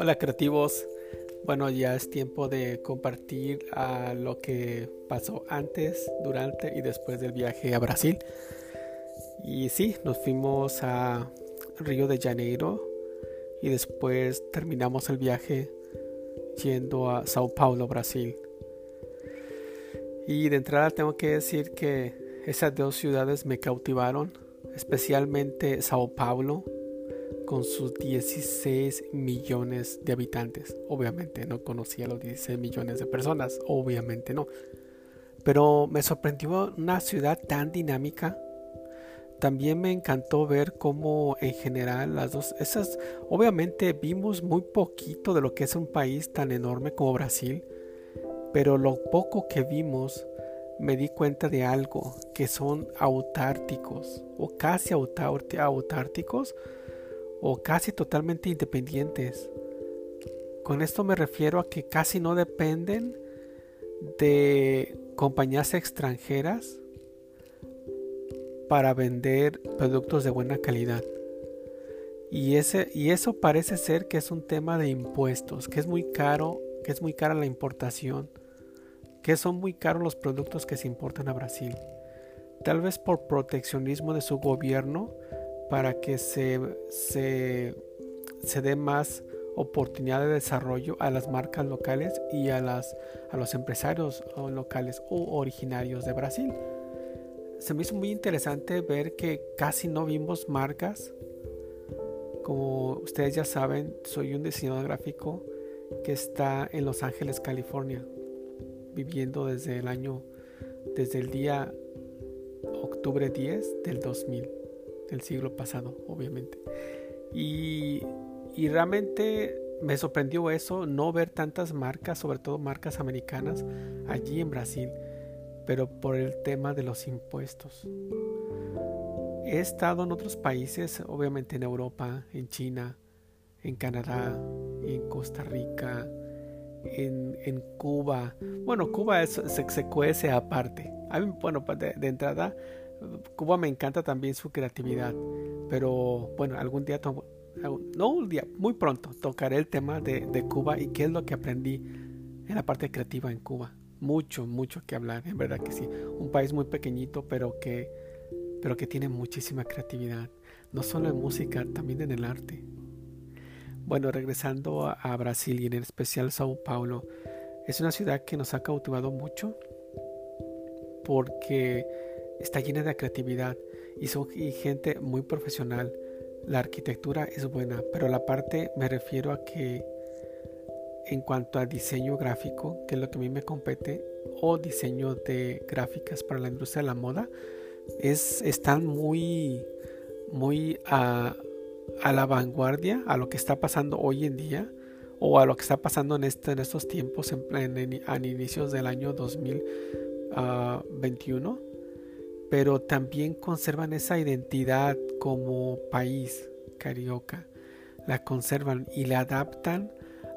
Hola creativos, bueno ya es tiempo de compartir a lo que pasó antes, durante y después del viaje a Brasil. Y sí, nos fuimos a Río de Janeiro y después terminamos el viaje yendo a Sao Paulo, Brasil. Y de entrada tengo que decir que esas dos ciudades me cautivaron, especialmente Sao Paulo con sus 16 millones de habitantes. Obviamente no conocía los 16 millones de personas, obviamente no. Pero me sorprendió una ciudad tan dinámica. También me encantó ver cómo en general las dos, esas, obviamente vimos muy poquito de lo que es un país tan enorme como Brasil, pero lo poco que vimos me di cuenta de algo, que son autárticos o casi autárticos o casi totalmente independientes. Con esto me refiero a que casi no dependen de compañías extranjeras para vender productos de buena calidad. Y, ese, y eso parece ser que es un tema de impuestos, que es muy caro, que es muy cara la importación, que son muy caros los productos que se importan a Brasil. Tal vez por proteccionismo de su gobierno, para que se, se, dé más oportunidad de desarrollo a las marcas locales y a, las, a los empresarios locales o originarios de Brasil. Se me hizo muy interesante ver que casi no vimos marcas. Como ustedes ya saben, soy un diseñador gráfico que está en Los Ángeles, California, viviendo desde el año, desde el día octubre 10 del 2000 del siglo pasado, obviamente. Y, y realmente me sorprendió eso, no ver tantas marcas, sobre todo marcas americanas, allí en Brasil, pero por el tema de los impuestos. He estado en otros países, obviamente en Europa, en China, en Canadá, en Costa Rica, en, Cuba. Bueno, Cuba se, se, cuece aparte. Bueno, de, de entrada, Cuba me encanta también su creatividad, pero bueno, algún día, no un día, muy pronto tocaré el tema de, Cuba y qué es lo que aprendí en la parte creativa en Cuba. Mucho, mucho que hablar, en verdad que sí. Un país muy pequeñito, pero que, pero que tiene muchísima creatividad, no solo en música, también en el arte. Bueno, regresando a, a Brasil y en especial Sao Paulo, es una ciudad que nos ha cautivado mucho porque está llena de creatividad y son gente muy profesional. La arquitectura es buena, pero la parte me refiero a que en cuanto a diseño gráfico, que es lo que a mí me compete, o diseño de gráficas para la industria de la moda, es, están muy, muy a, la vanguardia, a lo que está pasando hoy en día, o a lo que está pasando en, este, en estos tiempos, en, en, inicios del año 2021 pero también conservan esa identidad como país carioca. La conservan y la adaptan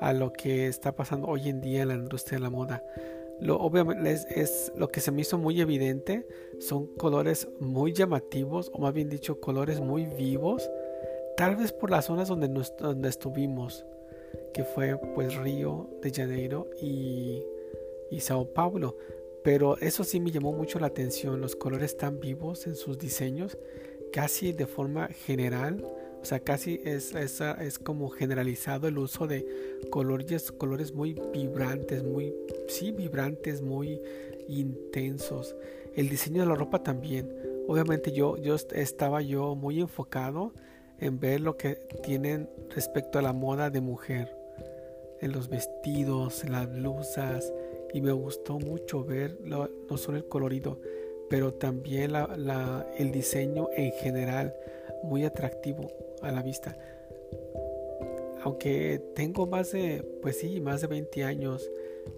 a lo que está pasando hoy en día en la industria de la moda. Lo, obviamente es, lo que se me hizo muy evidente, son colores muy llamativos, o más bien dicho, colores muy vivos, tal vez por las zonas donde, donde estuvimos, que fue pues Río de Janeiro y, y Sao Paulo. Pero eso sí me llamó mucho la atención, los colores tan vivos en sus diseños, casi de forma general, o sea, casi es, es, es como generalizado el uso de colores, colores muy vibrantes, muy, sí, vibrantes, muy intensos. El diseño de la ropa también. Obviamente yo, yo estaba yo muy enfocado en ver lo que tienen respecto a la moda de mujer. En los vestidos, en las blusas, y me gustó mucho ver no solo el colorido, pero también el diseño en general muy atractivo a la vista. Aunque tengo más de, pues sí, más de 20 años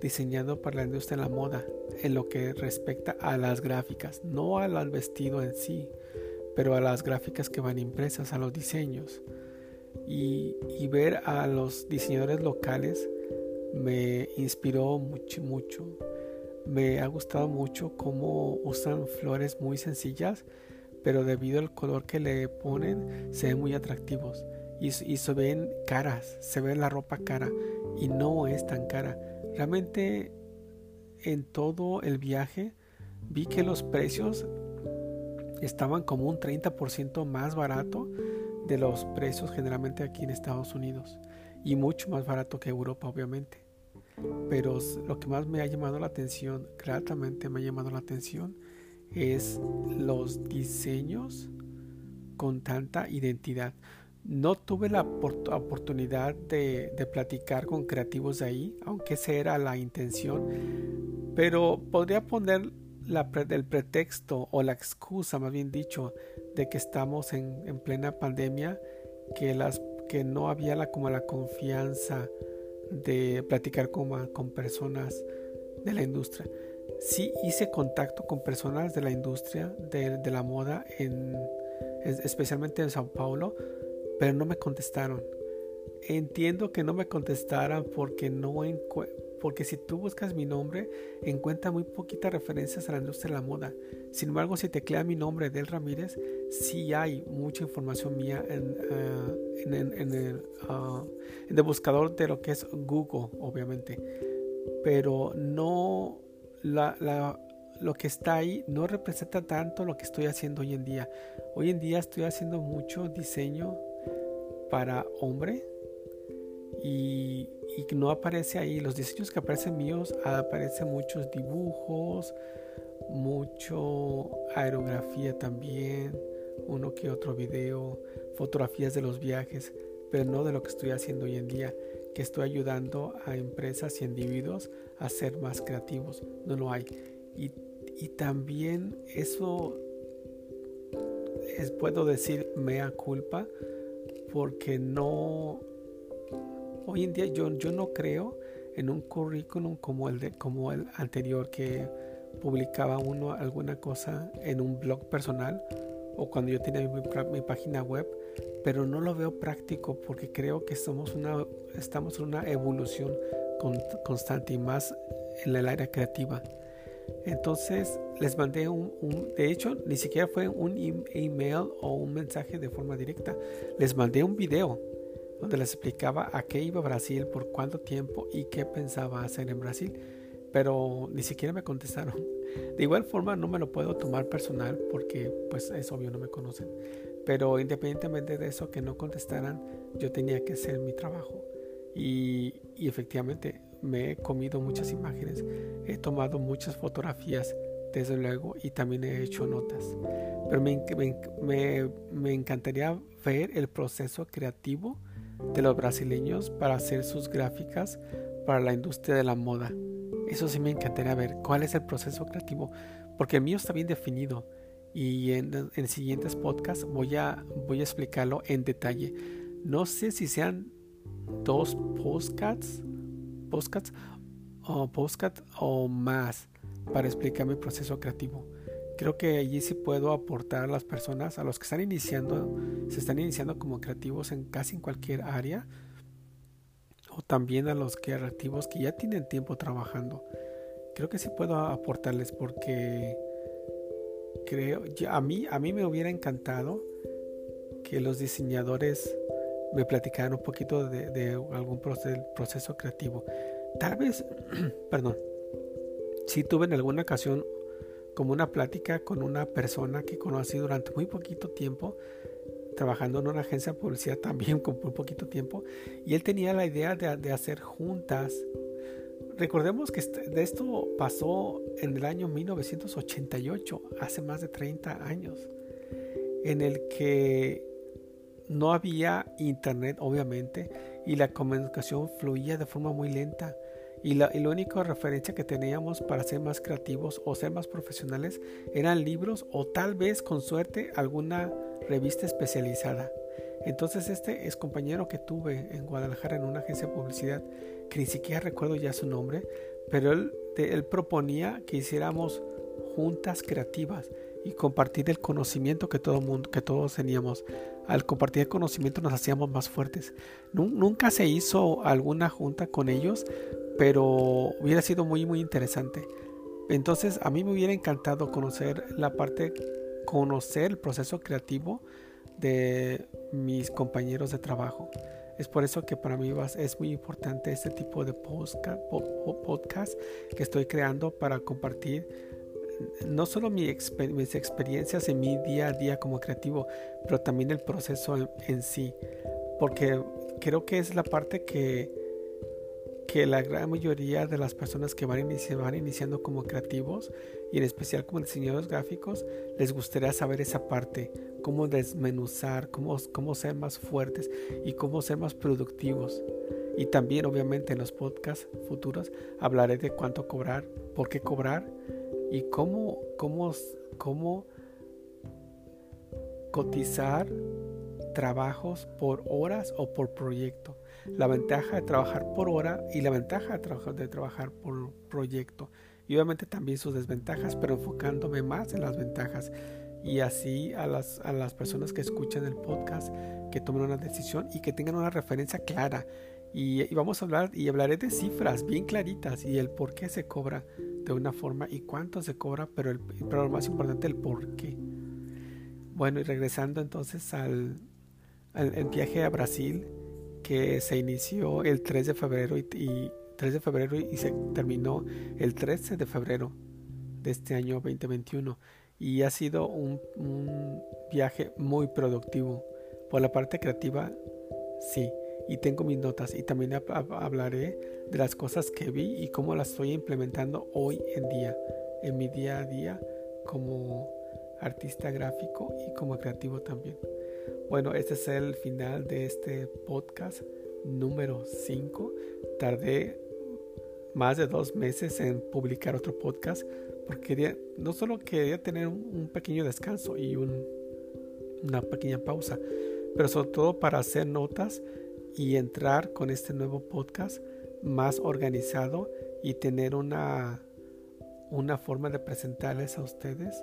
diseñando para la industria de la moda en lo que respecta a las gráficas, no al vestido en sí, pero a las gráficas que van impresas, a los diseños. Y, y ver a los diseñadores locales me inspiró mucho, mucho. Me ha gustado mucho cómo usan flores muy sencillas, pero debido al color que le ponen, se ven muy atractivos. y, se ven caras, se ve la ropa cara y no es tan cara. Realmente en todo el viaje vi que los precios estaban como un 30% más barato de los precios generalmente aquí en Estados Unidos y mucho más barato que Europa obviamente. Pero lo que más me ha llamado la atención, gratamente me ha llamado la atención, es los diseños con tanta identidad. No tuve la oportunidad de, platicar con creativos de ahí, aunque esa era la intención, pero podría poner el pretexto o la excusa, más bien dicho, de que estamos en, plena pandemia, que, las, que no había la, como la confianza de platicar con, con personas de la industria. Sí hice contacto con personas de la industria de, de la moda, en, especialmente en Sao Paulo, pero no me contestaron. Entiendo que no me contestaran porque no porque si tú buscas mi nombre encuentra muy poquitas referencias a la industria de la moda. Sin embargo, si tecleas mi nombre Del Ramírez, sí hay mucha información mía en, ah, ah, en el buscador de lo que es Google, obviamente. Pero no lo que está ahí no representa tanto lo que estoy haciendo hoy en día. Hoy en día estoy haciendo mucho diseño para hombre y, no aparece ahí. Los diseños que aparecen míos aparecen muchos dibujos, mucho aerografía también, uno que otro video, fotografías de los viajes, pero no de lo que estoy haciendo hoy en día, que estoy ayudando a empresas y individuos a ser más creativos. No lo hay. Y, y también eso es, puedo decir, mea culpa porque no, hoy en día yo, yo no creo en un currículum como el, de, como el anterior que publicaba uno alguna cosa en un blog personal o cuando yo tenía mi, página web, pero no lo veo práctico porque creo que somos una, estamos en una evolución constante y más en el área creativa. Entonces les mandé un, de hecho ni siquiera fue un email o un mensaje de forma directa, les mandé un video donde les explicaba a qué iba Brasil, por cuánto tiempo y qué pensaba hacer en Brasil, pero ni siquiera me contestaron. De igual forma no me lo puedo tomar personal porque pues es obvio no me conocen, pero independientemente de eso que no contestaran, yo tenía que hacer mi trabajo y, y efectivamente me he comido muchas imágenes, he tomado muchas fotografías, desde luego, y también he hecho notas. Pero me, me, me, encantaría ver el proceso creativo de los brasileños para hacer sus gráficas para la industria de la moda. Eso sí me encantaría ver cuál es el proceso creativo, porque el mío está bien definido y en, en siguientes podcasts voy a, voy a explicarlo en detalle. No sé si sean dos podcasts podcast o o más para explicar mi proceso creativo. Creo que allí sí puedo aportar a las personas, a los que están iniciando, se están iniciando como creativos en casi en cualquier área, o también a los creativos que ya tienen tiempo trabajando. Creo que sí puedo aportarles porque creo, a mí, a mí me hubiera encantado que los diseñadores me platicaron un poquito de, algún proceso, creativo. Tal vez, perdón, si tuve en alguna ocasión como una plática con una persona que conocí durante muy poquito tiempo, trabajando en una agencia de publicidad también con muy poquito tiempo, y él tenía la idea de, de hacer juntas. Recordemos que este, de esto pasó en el año 1988, hace más de 30 años, en el que no había internet, obviamente, y la comunicación fluía de forma muy lenta. Y la, única referencia que teníamos para ser más creativos o ser más profesionales eran libros o tal vez con suerte alguna revista especializada. Entonces este es compañero que tuve en Guadalajara en una agencia de publicidad, que ni siquiera recuerdo ya su nombre, pero él, él proponía que hiciéramos juntas creativas y compartir el conocimiento que todo mundo, que todos teníamos. Al compartir el conocimiento nos hacíamos más fuertes. Nunca se hizo alguna junta con ellos, pero hubiera sido muy muy interesante. Entonces a mí me hubiera encantado conocer la parte, conocer el proceso creativo de mis compañeros de trabajo. Es por eso que para mí es muy importante este tipo de podcast que estoy creando para compartir no solo mis experiencias en mi día a día como creativo, pero también el proceso en, sí. Porque creo que es la parte que, que la gran mayoría de las personas que van, van iniciando como creativos y en especial como diseñadores gráficos les gustaría saber esa parte, cómo desmenuzar, cómo, cómo ser más fuertes y cómo ser más productivos. Y también obviamente en los podcasts futuros hablaré de cuánto cobrar, por qué cobrar y cómo, cómo, cómo cotizar trabajos por horas o por proyecto. La ventaja de trabajar por hora y la ventaja de de trabajar por proyecto. Y obviamente también sus desventajas, pero enfocándome más en las ventajas. Y así a las, a las personas que escuchan el podcast, que tomen una decisión y que tengan una referencia clara. Y, y vamos a hablar y hablaré de cifras bien claritas y el por qué se cobra de una forma y cuánto se cobra, pero, el, pero lo más importante, el por qué. Bueno, y regresando entonces al, al viaje a Brasil, que se inició el 3 de febrero y, 3 de febrero y se terminó el 13 de febrero de este año 2021 y ha sido un, un viaje muy productivo. Por la parte creativa sí. Y tengo mis notas. Y también hablaré de las cosas que vi y cómo las estoy implementando hoy en día, en mi día a día como artista gráfico y como creativo también. Bueno, este es el final de este podcast número 5. Tardé más de dos meses en publicar otro podcast porque no solo quería tener un, pequeño descanso y una pequeña pausa, pero sobre todo para hacer notas y entrar con este nuevo podcast más organizado y tener una, una forma de presentarles a ustedes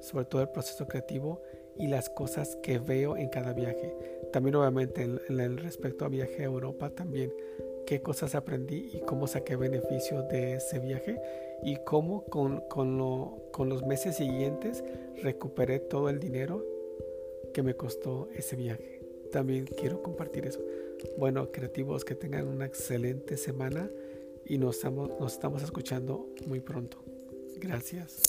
sobre todo el proceso creativo y las cosas que veo en cada viaje. También obviamente en, el respecto a viaje a Europa también qué cosas aprendí y cómo saqué beneficio de ese viaje y cómo con, con, lo, con los meses siguientes recuperé todo el dinero que me costó ese viaje. También quiero compartir eso. Bueno, creativos, que tengan una excelente semana y nos estamos, nos estamos escuchando muy pronto. Gracias.